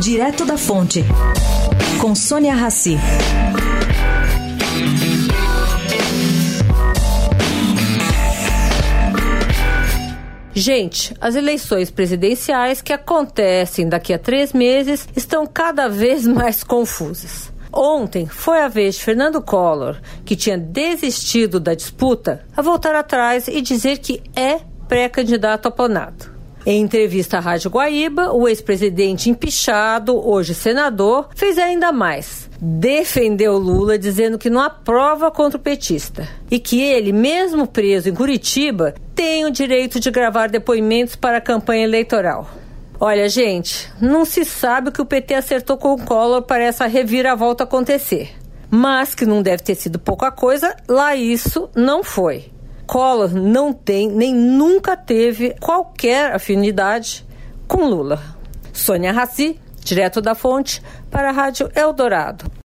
Direto da Fonte, com Sônia Rassi. Gente, as eleições presidenciais que acontecem daqui a três meses estão cada vez mais confusas. Ontem foi a vez de Fernando Collor, que tinha desistido da disputa, a voltar atrás e dizer que é pré-candidato a Planalto. Em entrevista à Rádio Guaíba, o ex-presidente empichado, hoje senador, fez ainda mais. Defendeu Lula dizendo que não aprova contra o petista e que ele, mesmo preso em Curitiba, tem o direito de gravar depoimentos para a campanha eleitoral. Olha, gente, não se sabe o que o PT acertou com o Collor para essa reviravolta acontecer. Mas que não deve ter sido pouca coisa, lá isso não foi. Collor não tem, nem nunca teve qualquer afinidade com Lula. Sônia Raci, direto da fonte, para a Rádio Eldorado.